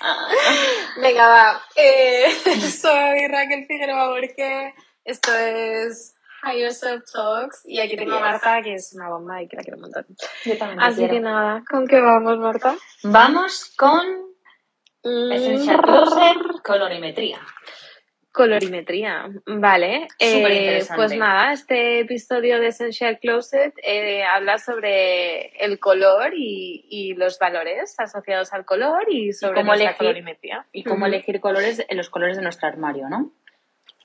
Venga, va. Eh, soy Raquel Figueroa porque esto es Higher Self Talks y aquí tengo a Marta, que es una bomba y que la quiero un montón. Yo también Así quiero. que nada, ¿con qué vamos, Marta? Vamos con Mm, Closet, colorimetría. Colorimetría, vale. Eh, pues nada, este episodio de Essential Closet eh, habla sobre el color y, y los valores asociados al color y sobre cómo nuestra elegir- colorimetría. Y cómo elegir colores en los colores de nuestro armario, ¿no?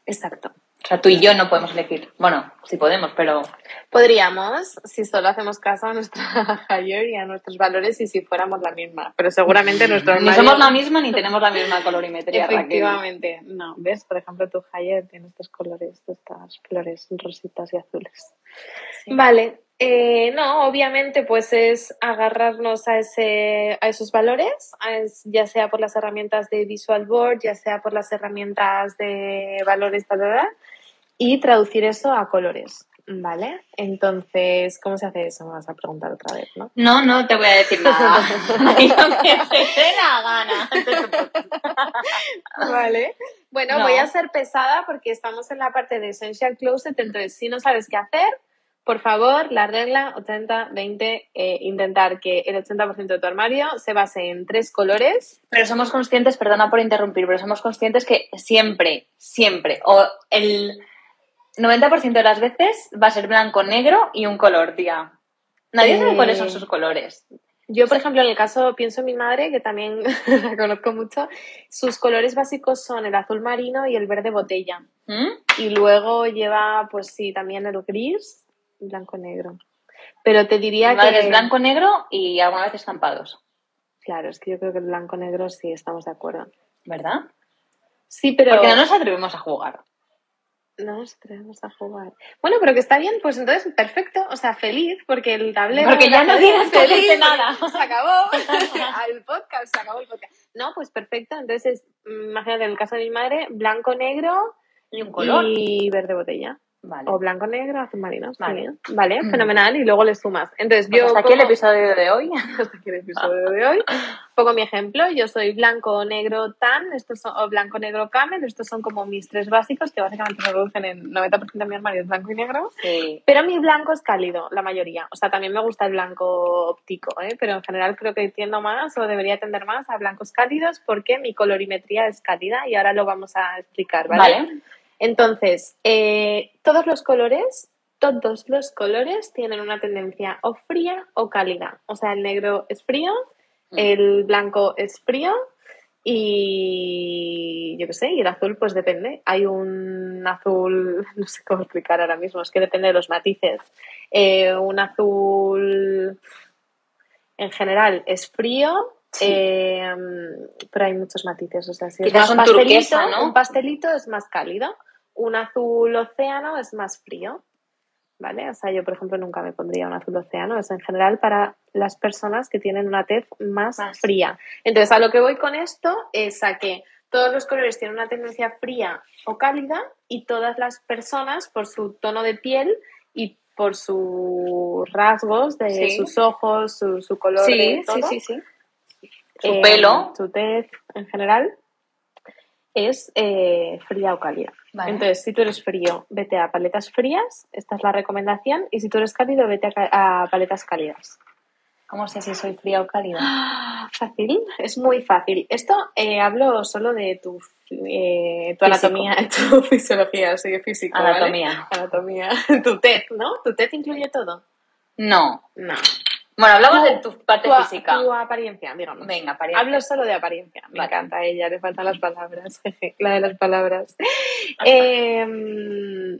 Exacto. O sea, tú y yo no podemos elegir. Bueno, sí podemos, pero Podríamos, si solo hacemos caso a nuestra higher y a nuestros valores y si fuéramos la misma, pero seguramente nuestro ni somos la misma ni tenemos la misma colorimetría, Raquel. Efectivamente, no, ves, por ejemplo, tu higher tiene estos colores, estas flores rositas y azules. Sí. Vale, eh, no, obviamente, pues es agarrarnos a ese, a esos valores, a es- ya sea por las herramientas de Visual Board, ya sea por las herramientas de valores, bla, bla, bla, y traducir eso a colores, ¿vale? Entonces, ¿cómo se hace eso? Me vas a preguntar otra vez, ¿no? No, no te voy a decir nada. Ahí que te dé la gana. Vale. Bueno, No. voy a ser pesada porque estamos en la parte de Essential Closet, entonces si no sabes qué hacer, por favor, la regla 80-20, eh, intentar que el 80% de tu armario se base en tres colores. Pero somos conscientes, perdona por interrumpir, pero somos conscientes que siempre, siempre, o el 90% de las veces va a ser blanco, negro y un color, tía. Nadie sabe Eh, cuáles son sus colores. Yo, por ejemplo, en el caso, pienso en mi madre, que también la conozco mucho, sus colores básicos son el azul marino y el verde botella. ¿Mm? Y luego lleva, pues sí, también el gris, blanco-negro. Pero te diría Mi madre que... es blanco, negro y alguna vez estampados, Claro, es que yo creo que el blanco-negro sí estamos de acuerdo. ¿verdad? Sí, pero Porque no nos atrevemos a jugar. No nos atrevemos a jugar. Bueno, pero que está bien, pues entonces perfecto, o sea, feliz, porque el tablero... Porque ya no tienes que hacerte nada. Se acabó el podcast, se acabó el podcast. No, pues perfecto, entonces imagínate en el caso de mi madre, blanco-negro Y un color. y verde botella. Vale. O blanco-negro, azul marino. Vale. Mm. fenomenal, y luego le sumas. Entonces Pues yo... hasta aquí el episodio de hoy. hasta aquí el episodio de hoy. Pongo mi ejemplo, yo soy blanco, negro, tan, estos son, o blanco, negro, camel, estos son como mis tres básicos que básicamente se reducen en 90% de mi armario es blanco y negro, Sí. pero mi blanco es cálido, la mayoría, o sea, también me gusta el blanco óptico, ¿eh? pero en general creo que tiendo más o debería tender más a blancos cálidos porque mi colorimetría es cálida y ahora lo vamos a explicar, ¿vale? Vale. Entonces, eh, todos los colores, todos los colores tienen una tendencia o fría o cálida. O sea, el negro es frío, Mm. el blanco es frío y yo qué sé, y el azul pues depende. Hay un azul, no sé cómo explicar ahora mismo, es que depende de los matices. Eh, un azul en general es frío, Sí. eh, pero hay muchos matices. O sea, si Quizás un pastelito, turquesa, ¿no? un pastelito es más cálido, un azul océano es más frío. ¿Vale? O sea, yo, por ejemplo, nunca me pondría un azul océano. Es en general para las personas que tienen una tez más, Más. fría. Entonces, a lo que voy con esto es a que todos los colores tienen una tendencia fría o cálida y todas las personas, por su tono de piel y por sus rasgos de Sí. sus ojos, su, su color, Sí, de todo, sí, sí, sí. Su eh, pelo. su tez en general, es eh, fría o cálida. Vale. Entonces, si tú eres frío, vete a paletas frías, esta es la recomendación, y si tú eres cálido, vete a, paletas cálidas. ¿Cómo sé si soy fría o cálida? Ah, Fácil, es muy fácil. Esto eh, hablo solo de tu, eh, tu Físico. anatomía, tu fisiología, sí, físico. ¿vale? Anatomía. Anatomía. Tu tez, ¿no? ¿Tu tez incluye todo? No. No. Bueno, hablamos Tu- de tu parte tu, física. Tu apariencia, digamos. Venga, apariencia. Hablo solo de apariencia. Me Vale. encanta a ella, le faltan las palabras. La de las palabras. Em,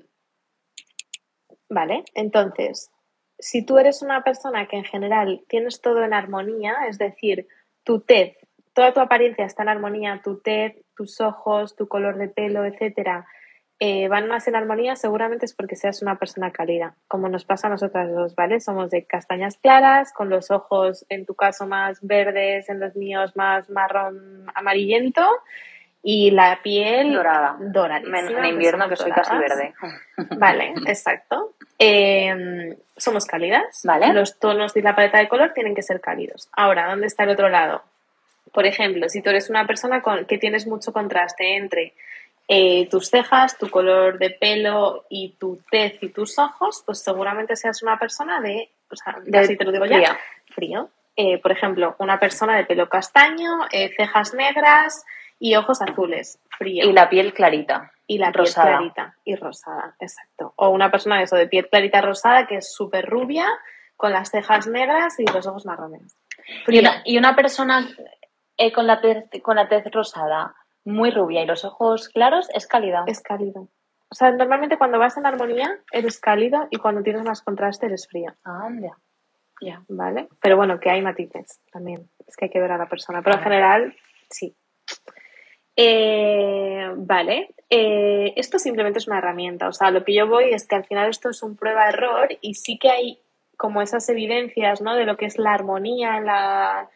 vale, entonces, si tú eres una persona que en general tienes todo en armonía, es decir, tu tez, toda tu apariencia está en armonía, tu tez, tus ojos, tu color de pelo, etcétera, eh, van más en armonía, seguramente es porque seas una persona cálida, como nos pasa a nosotras dos, ¿vale? Somos de castañas claras, con los ojos, en tu caso, más verdes, en los míos más marrón amarillento, y la piel Dorada. doradísima, En invierno que soy casi verde. Vale, exacto. Eh, somos cálidas. Vale. Los tonos de la paleta de color tienen que ser cálidos. Ahora, ¿dónde está el otro lado? Por ejemplo, si tú eres una persona con, que tienes mucho contraste entre eh, tus cejas, tu color de pelo y tu tez y tus ojos, pues seguramente seas una persona de, o sea, De así te lo digo ya, fría. frío. Eh, por ejemplo, una persona de pelo castaño, eh, cejas negras y ojos azules, frío. Y la piel clarita. Y la rosada. piel clarita y rosada, exacto. O una persona de eso, de piel clarita rosada, que es súper rubia, con las cejas negras y los ojos marrones. Y Frío. una, y una persona con, la con la tez rosada, muy rubia y los ojos claros, es cálida. Es cálido. O sea, normalmente cuando vas en armonía eres cálido y cuando tienes más contraste eres fría, Anda. Ya. ¿vale? Pero bueno, que hay matices también. Es que hay que ver a la persona. Pero en general, sí. Eh, vale. Eh, esto simplemente es una herramienta. O sea, lo que yo voy es que al final esto es un prueba-error y sí que hay como esas evidencias, ¿no? De lo que es la armonía en la,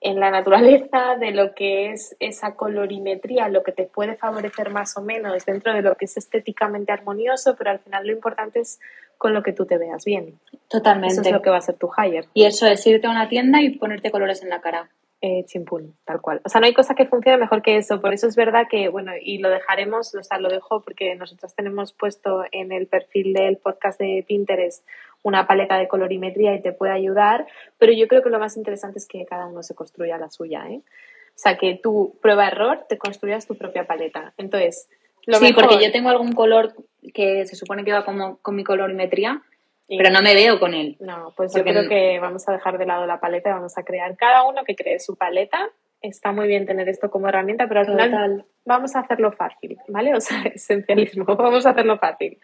en la naturaleza, de lo que es esa colorimetría, lo que te puede favorecer más o menos dentro de lo que es estéticamente armonioso, pero al final lo importante es con lo que tú te veas bien. Eso Totalmente. es lo que va a ser tu higher. Y eso es irte a una tienda y ponerte colores en la cara. Eh, chimpún, tal cual. O sea, no hay cosa que funcione mejor que eso. Por eso es verdad que, bueno, y lo dejaremos, o sea, lo dejo porque nosotros tenemos puesto en el perfil del podcast de Pinterest una paleta de colorimetría y te puede ayudar, pero yo creo que lo más interesante es que cada uno se construya la suya, ¿eh? O sea, que tú, prueba error, te construyas tu propia paleta. Entonces, lo sí, mejor- porque yo tengo algún color que se supone que va como con mi colorimetría, y- pero no me veo con él. No, pues Porque yo creo que vamos a dejar de lado la paleta y vamos a crear cada uno que cree su paleta. Está muy bien tener esto como herramienta, pero al final vamos a hacerlo fácil, ¿vale? O sea, esencialismo, vamos a hacerlo fácil.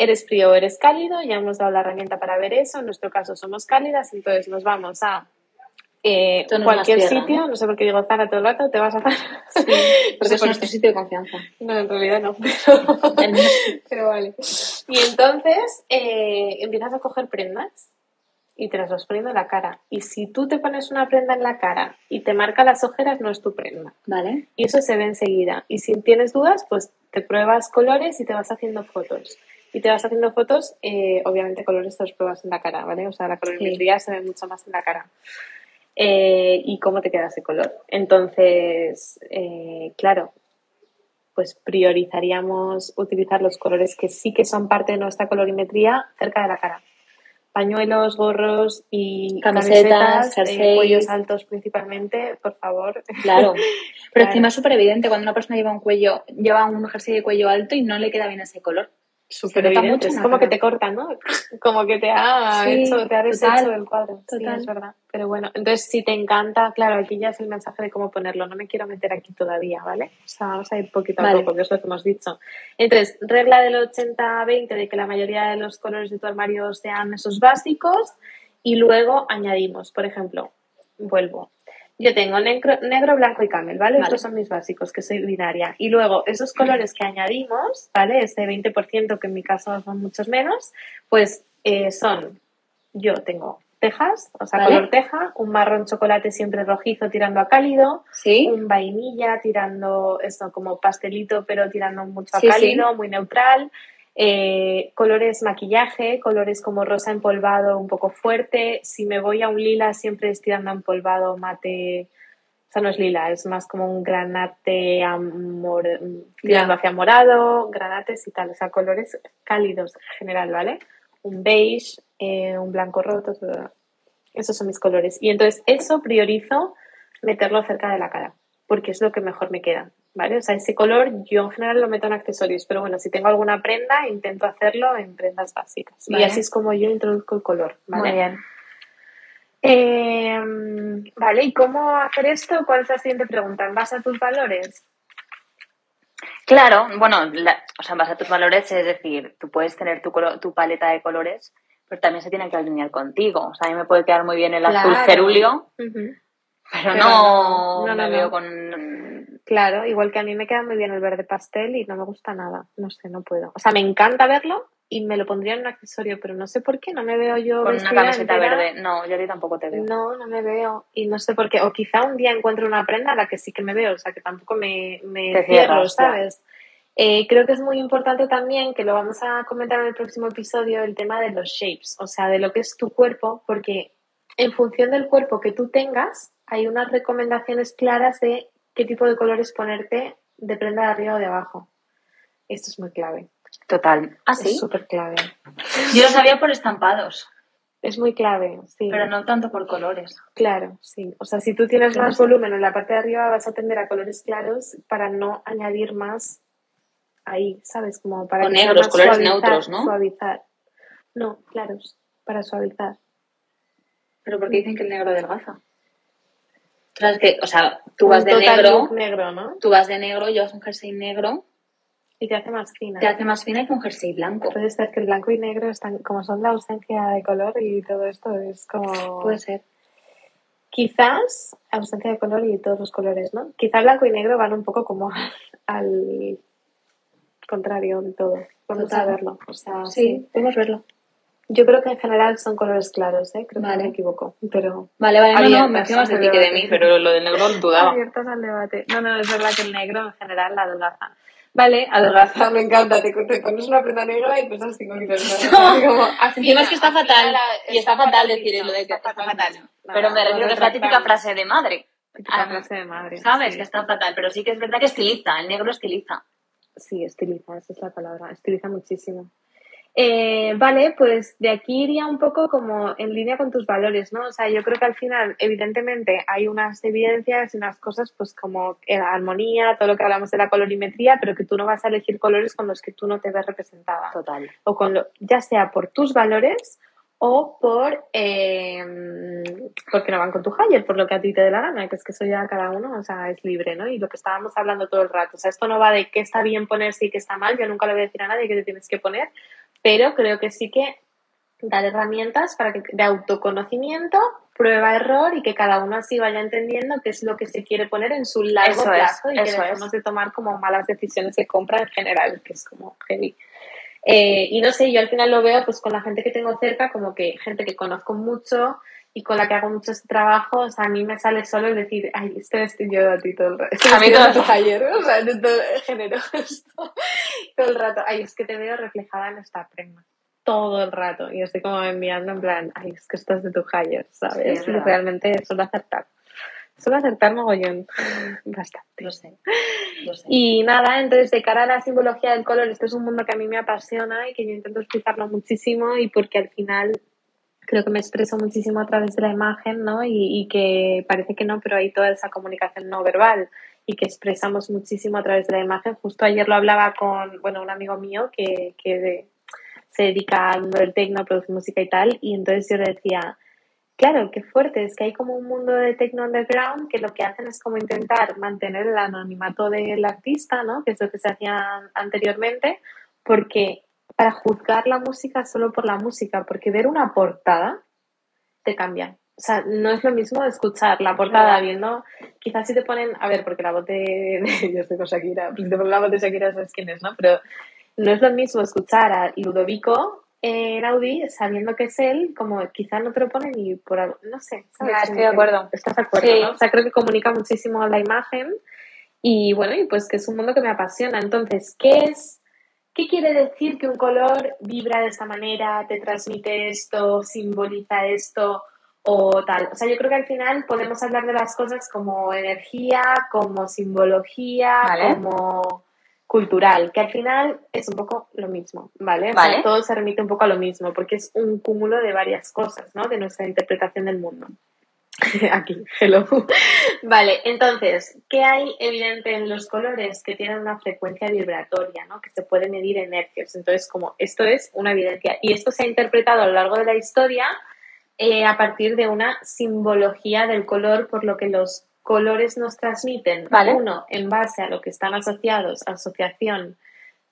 Eres frío o eres cálido, ya hemos dado la herramienta para ver eso. En nuestro caso somos cálidas, entonces nos vamos a eh, no cualquier tierra, sitio. ¿no? ¿no? sé por qué digo Zara todo el rato, te vas a Zara. Porque sé es nuestro qué. sitio de confianza. No, en realidad no. Pero vale. Y entonces eh, empiezas a coger prendas y te las vas poniendo en la cara. Y si tú te pones una prenda en la cara y te marca las ojeras, no es tu prenda. Vale. Y eso se ve enseguida. Y si tienes dudas, pues te pruebas colores y te vas haciendo fotos. Y te vas haciendo fotos, eh, obviamente colores te los pruebas en la cara, ¿vale? O sea, la colorimetría se ve mucho más en la cara. Eh, y cómo te queda ese color. Entonces, eh, claro, pues priorizaríamos utilizar los colores que sí que son parte de nuestra colorimetría cerca de la cara. Pañuelos, gorros y Camisetas, camisetas, eh, cuellos altos principalmente, por favor. Claro. Pero Claro. encima es súper evidente cuando una persona lleva un cuello, lleva un jersey de cuello alto y no le queda bien ese color. Súper evidente. Es como que te corta, ¿no? Como que te ha Sí, hecho, te ha deshecho del cuadro. Sí, es verdad. Pero bueno, entonces si te encanta, claro, aquí ya es el mensaje de cómo ponerlo. No me quiero meter aquí todavía, ¿vale? O sea, vamos a ir poquito a poco, que es lo que hemos dicho. Entonces, regla del 80-20 de que la mayoría de los colores de tu armario sean esos básicos y luego añadimos, por ejemplo, vuelvo. Yo tengo negro, negro, blanco y camel, ¿vale? Vale. Estos son mis básicos, que soy binaria. Y luego esos colores que añadimos, ¿vale? Ese 20%, que en mi caso son muchos menos, pues eh, son, yo tengo tejas, o sea, Vale. color teja, un marrón chocolate siempre rojizo tirando a cálido, ¿Sí? un vainilla tirando esto como pastelito, pero tirando mucho a Sí, sí. cálido, muy neutral. Eh, colores maquillaje, colores como rosa empolvado un poco fuerte. Si me voy a un lila, siempre es tirando a empolvado mate. O sea, no es lila, es más como un granate amor, tirando hacia morado, granates y tal. O sea, colores cálidos en general, ¿vale? Un beige, eh, un blanco roto, todo. esos son mis colores. Y entonces eso priorizo meterlo cerca de la cara, porque es lo que mejor me queda, ¿vale? O sea, ese color yo en general lo meto en accesorios, pero bueno, si tengo alguna prenda, intento hacerlo en prendas básicas. Vale. Y así es como yo introduzco el color, ¿vale? Muy bien. Eh, vale, ¿y cómo hacer esto? ¿Cuál es la siguiente pregunta? ¿En base a tus valores? Claro, bueno, la- o sea, en base a tus valores, es decir, tú puedes tener tu, colo- tu paleta de colores, pero también se tiene que alinear contigo. O sea, a mí me puede quedar muy bien el azul cerúleo, pero, Pero no, no, no, me no, veo con... Claro, igual que a mí me queda muy bien el verde pastel y no me gusta nada. No sé, no puedo. O sea, me encanta verlo y me lo pondría en un accesorio, pero no sé por qué, no me veo yo Con una camiseta entera. verde. No, yo a ti tampoco te veo. No, no me veo. Y no sé por qué. O quizá un día encuentro una prenda a la que sí que me veo, o sea, que tampoco me, me Te cierro, cierras. ¿sabes? Eh, creo que es muy importante también, que lo vamos a comentar en el próximo episodio, el tema de los shapes, o sea, de lo que es tu cuerpo, porque en función del cuerpo que tú tengas, hay unas recomendaciones claras de qué tipo de colores ponerte de prenda de arriba o de abajo. Esto es muy clave. Total. ¿Ah, sí? Es súper clave. Yo lo sabía por estampados, Es muy clave, sí. pero no tanto por colores. Claro, sí. O sea, si tú tienes más volumen en la parte de arriba, vas a tender a colores claros para no añadir más ahí, ¿sabes? Como para O que sea negros, más colores suavizar- neutros, ¿no? Suavizar. No, claros, para suavizar. Pero porque dicen que el negro adelgaza. Que, o sea, tú vas de negro, negro, ¿no? tú vas de negro, llevas un jersey negro, Y te hace más fina. te hace más fina que un jersey blanco. Puede ser que el blanco y negro están, como son la ausencia de color y todo esto, es como... Puede ser. Quizás ausencia de color y todos los colores, ¿no? Quizá blanco y negro van un poco como al contrario de todo. Vamos Total. a verlo. O sea, Sí, podemos verlo. Yo creo que en general son colores claros, ¿eh? Creo que Vale. me equivoco, pero... Vale, vale, no, no, me fío más de ti que de mí, pero lo del negro dudaba. Abiertas al debate. No, no, es verdad que el negro en general la adelgaza. Vale, adelgaza, me encanta. Te, te pones una prenda negra y pesas 5 kilos. No. Como, Encima es que está fatal. la- y está fatal decir lo de que está fatal. No, Pero me no, refiero que es la típica frase de madre. Típica Ah, frase de madre. ¿Sabes? sí. Que está fatal. Pero sí que es verdad que estiliza. El negro estiliza. Sí, estiliza, esa es la palabra, estiliza muchísimo. Eh, vale, pues de aquí iría un poco como en línea con tus valores, ¿no? O sea, yo creo que al final, evidentemente, hay unas evidencias y unas cosas, pues como la armonía, todo lo que hablamos de la colorimetría, pero que tú no vas a elegir colores con los que tú no te ves representada. Total. O con lo, ya sea por tus valores o por eh, porque no van con tu higher, por lo que a ti te dé la gana, que es que eso ya cada uno, o sea, es libre, ¿no? Y lo que estábamos hablando todo el rato, o sea, esto no va de qué está bien ponerse y qué está mal, yo nunca le voy a decir a nadie qué te tienes que poner, pero creo que sí que dar herramientas para que de autoconocimiento, prueba error y que cada uno así vaya entendiendo qué es lo que se quiere poner en su largo Eso es, plazo y que dejemos es. de tomar como malas decisiones de compra en general, que es como heavy. Eh, y no sé, yo al final lo veo pues con la gente que tengo cerca, como que gente que conozco mucho y con la que hago mucho este trabajo, o sea, a mí me sale solo el decir, ay, este vestido a ti todo el rato. Este A mí todo el de ayer, o sea, de todo el género, esto, todo el rato. Ay, es que te veo reflejada en esta prenda. Todo el rato. Y estoy como enviando en plan, ay, es que esto es de tu higher, ¿sabes? Sí, es realmente suelo acertar. Suelo acertar mogollón. Bastante. Lo sé. Lo sé. Y nada, entonces de cara a la simbología del color, este es un mundo que a mí me apasiona y que yo intento explicarlo muchísimo y porque al final creo que me expreso muchísimo a través de la imagen, ¿no? Y, y que parece que no, pero hay toda esa comunicación no verbal y que expresamos muchísimo a través de la imagen. Justo ayer lo hablaba con, bueno, un amigo mío que, que se dedica al mundo del techno, produce música y tal, y entonces yo le decía, Claro, qué fuerte. Es que hay como un mundo de techno underground que lo que hacen es como intentar mantener el anonimato del artista, ¿no? Que es lo que se hacía anteriormente, porque para juzgar la música solo por la música, porque ver una portada te cambia. O sea, no es lo mismo escuchar la portada viendo, quizás si te ponen, a ver, porque la voz de, yo estoy con Shakira, si te ponen la voz de Shakira sabes quién es, ¿no? Pero no es lo mismo escuchar a Ludovico en Audi sabiendo que es él, como quizá no te lo pone ni por algo, no sé, ¿sabes? Ya, estoy de acuerdo. Estás de acuerdo, Sí. ¿no? O sea, creo que comunica muchísimo la imagen y bueno, y pues que es un mundo que me apasiona. Entonces, ¿qué es, qué quiere decir que un color vibra de esta manera, te transmite esto, simboliza esto o tal? O sea, yo creo que al final podemos hablar de las cosas como energía, como simbología, Vale. como cultural, que al final es un poco lo mismo, ¿vale? O Vale. sea, todo se remite un poco a lo mismo, porque es un cúmulo de varias cosas, ¿no? De nuestra interpretación del mundo. Aquí, hello. Vale, entonces, ¿qué hay evidente en los colores que tienen una frecuencia vibratoria, ¿no? Que se puede medir en hercios. Entonces, como esto es una evidencia. Y esto se ha interpretado a lo largo de la historia eh, a partir de una simbología del color, por lo que los colores nos transmiten, Vale. uno, en base a lo que están asociados asociación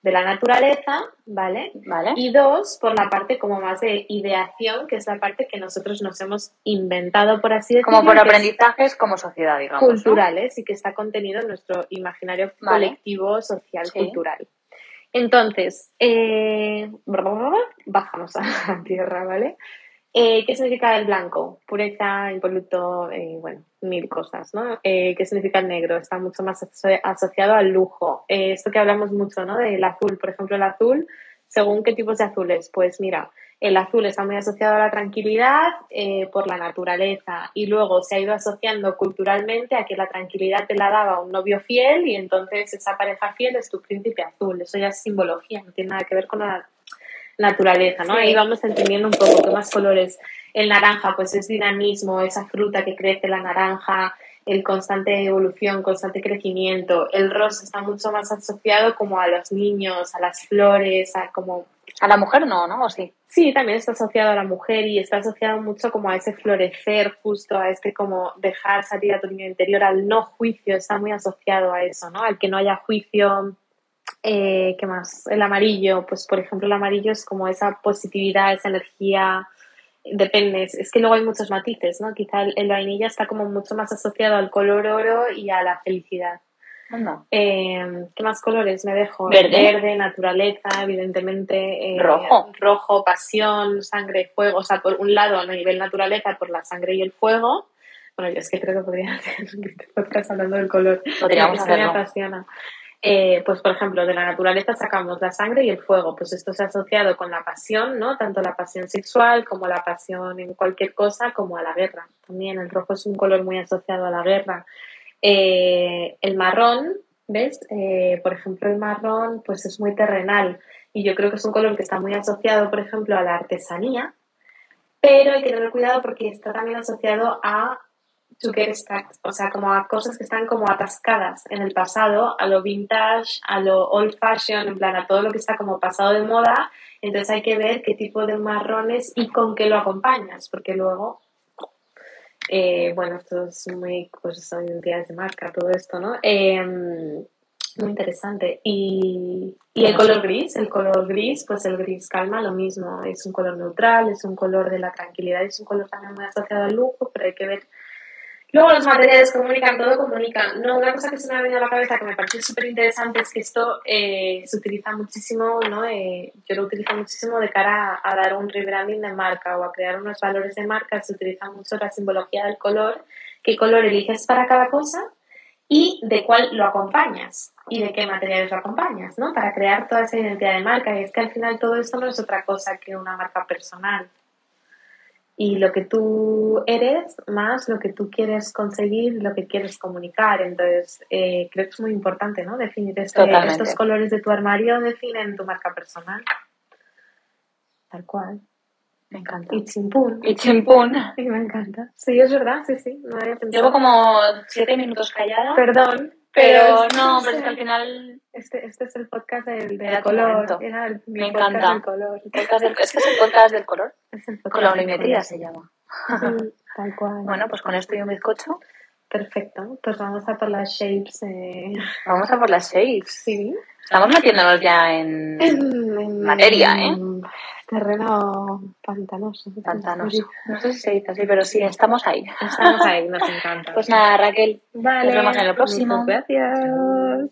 de la naturaleza, ¿vale? ¿Vale? Y dos, por la parte como más de ideación, que es la parte que nosotros nos hemos inventado, por así decirlo. Como por aprendizajes como sociedad, digamos. ¿no? culturales y que está contenido en nuestro imaginario Vale. colectivo, social, Sí. cultural. Entonces, eh, bajamos a tierra, ¿vale? Eh, ¿Qué significa el blanco? Pureza, impoluto, eh, bueno, mil cosas, ¿no? Eh, ¿Qué significa el negro? Está mucho más aso- asociado al lujo. Eh, esto que hablamos mucho, ¿no? Del azul, por ejemplo, el azul, según qué tipos de azules. Pues mira, el azul está muy asociado a la tranquilidad eh, por la naturaleza y luego se ha ido asociando culturalmente a que la tranquilidad te la daba un novio fiel y entonces esa pareja fiel es tu príncipe azul. Eso ya es simbología, no tiene nada que ver con la naturaleza, ¿no? Ahí vamos entendiendo un poco qué más colores. El naranja, pues es dinamismo, esa fruta que crece, la naranja, el constante evolución, constante crecimiento. El rosa está mucho más asociado como a los niños, a las flores, a como... A la mujer no, ¿no? ¿O sí? Sí, también está asociado a la mujer y está asociado mucho como a ese florecer, justo a este como dejar salir a tu niño interior, al no juicio, está muy asociado a eso, ¿no? Al que no haya juicio, eh, ¿qué más? El amarillo, pues por ejemplo el amarillo es como esa positividad, esa energía, depende, es que luego hay muchos matices, ¿no? Quizá el, vainilla está como mucho más asociado al color oro y a la felicidad. Eh, ¿Qué más colores me dejo? Verde. naturaleza, evidentemente. Eh, rojo. Rojo, pasión, sangre, fuego. O sea, por un lado, a nivel naturaleza, por la sangre y el fuego. Bueno, yo es que creo que podría hacer podcast hablando del color. Podríamos que me apasiona. Eh, pues por ejemplo, de la naturaleza sacamos la sangre y el fuego, pues esto se ha asociado con la pasión, ¿no? Tanto la pasión sexual como la pasión en cualquier cosa, como a la guerra. También el rojo es un color muy asociado a la guerra. Eh, el marrón, ¿ves? Eh, por ejemplo, el marrón, pues es muy terrenal y yo creo que es un color que está muy asociado, por ejemplo, a la artesanía, pero hay que tener cuidado porque está también asociado a to get stuck, o sea, como a cosas que están como atascadas en el pasado, a lo vintage, a lo old fashion, en plan a todo lo que está como pasado de moda, entonces hay que ver qué tipo de marrones y con qué lo acompañas, porque luego, eh, bueno, esto es muy, pues son identidades de marca, todo esto, ¿no? Em, muy interesante. Y, y, el color gris, el color gris, pues el gris calma, lo mismo, es un color neutral, es un color de la tranquilidad, es un color también muy asociado al lujo, pero hay que ver Luego los materiales comunican, todo comunica. No, una cosa que se me ha venido a la cabeza que me parece súper interesante es que esto eh, se utiliza muchísimo, ¿no? Eh, yo lo utilizo muchísimo de cara a, dar un rebranding de marca o a crear unos valores de marca. Se utiliza mucho la simbología del color, qué color eliges para cada cosa y de cuál lo acompañas y de qué materiales lo acompañas, ¿no? Para crear toda esa identidad de marca. Y es que al final todo esto no es otra cosa que una marca personal y lo que tú eres más lo que tú quieres conseguir, lo que quieres comunicar. Entonces, eh, creo que es muy importante, ¿no? Definir este, estos colores de tu armario definen tu marca personal. Tal cual. Me encanta. Y chimpún. Y chimpún. Sí, me encanta. Sí, es verdad, sí, sí. No había pensado. Llevo como siete minutos callada. Perdón. Pero, no, pero es que al final... Este, este es el podcast del, color. Me encanta. Del color. es que es el podcast del color. Es el Colorimetría se llama. tal cual. Bueno, pues con esto y un bizcocho. Perfecto. Pues vamos a por las shapes. Eh. Vamos a por las shapes. Sí. Estamos metiéndonos ya en, en materia, ¿eh? Terreno pantanoso. Pantanoso. No sé si se dice así, pero sí, estamos ahí. Estamos ahí, nos encanta. Pues nada, Raquel. Vale. Nos vemos en el próximo. Gracias.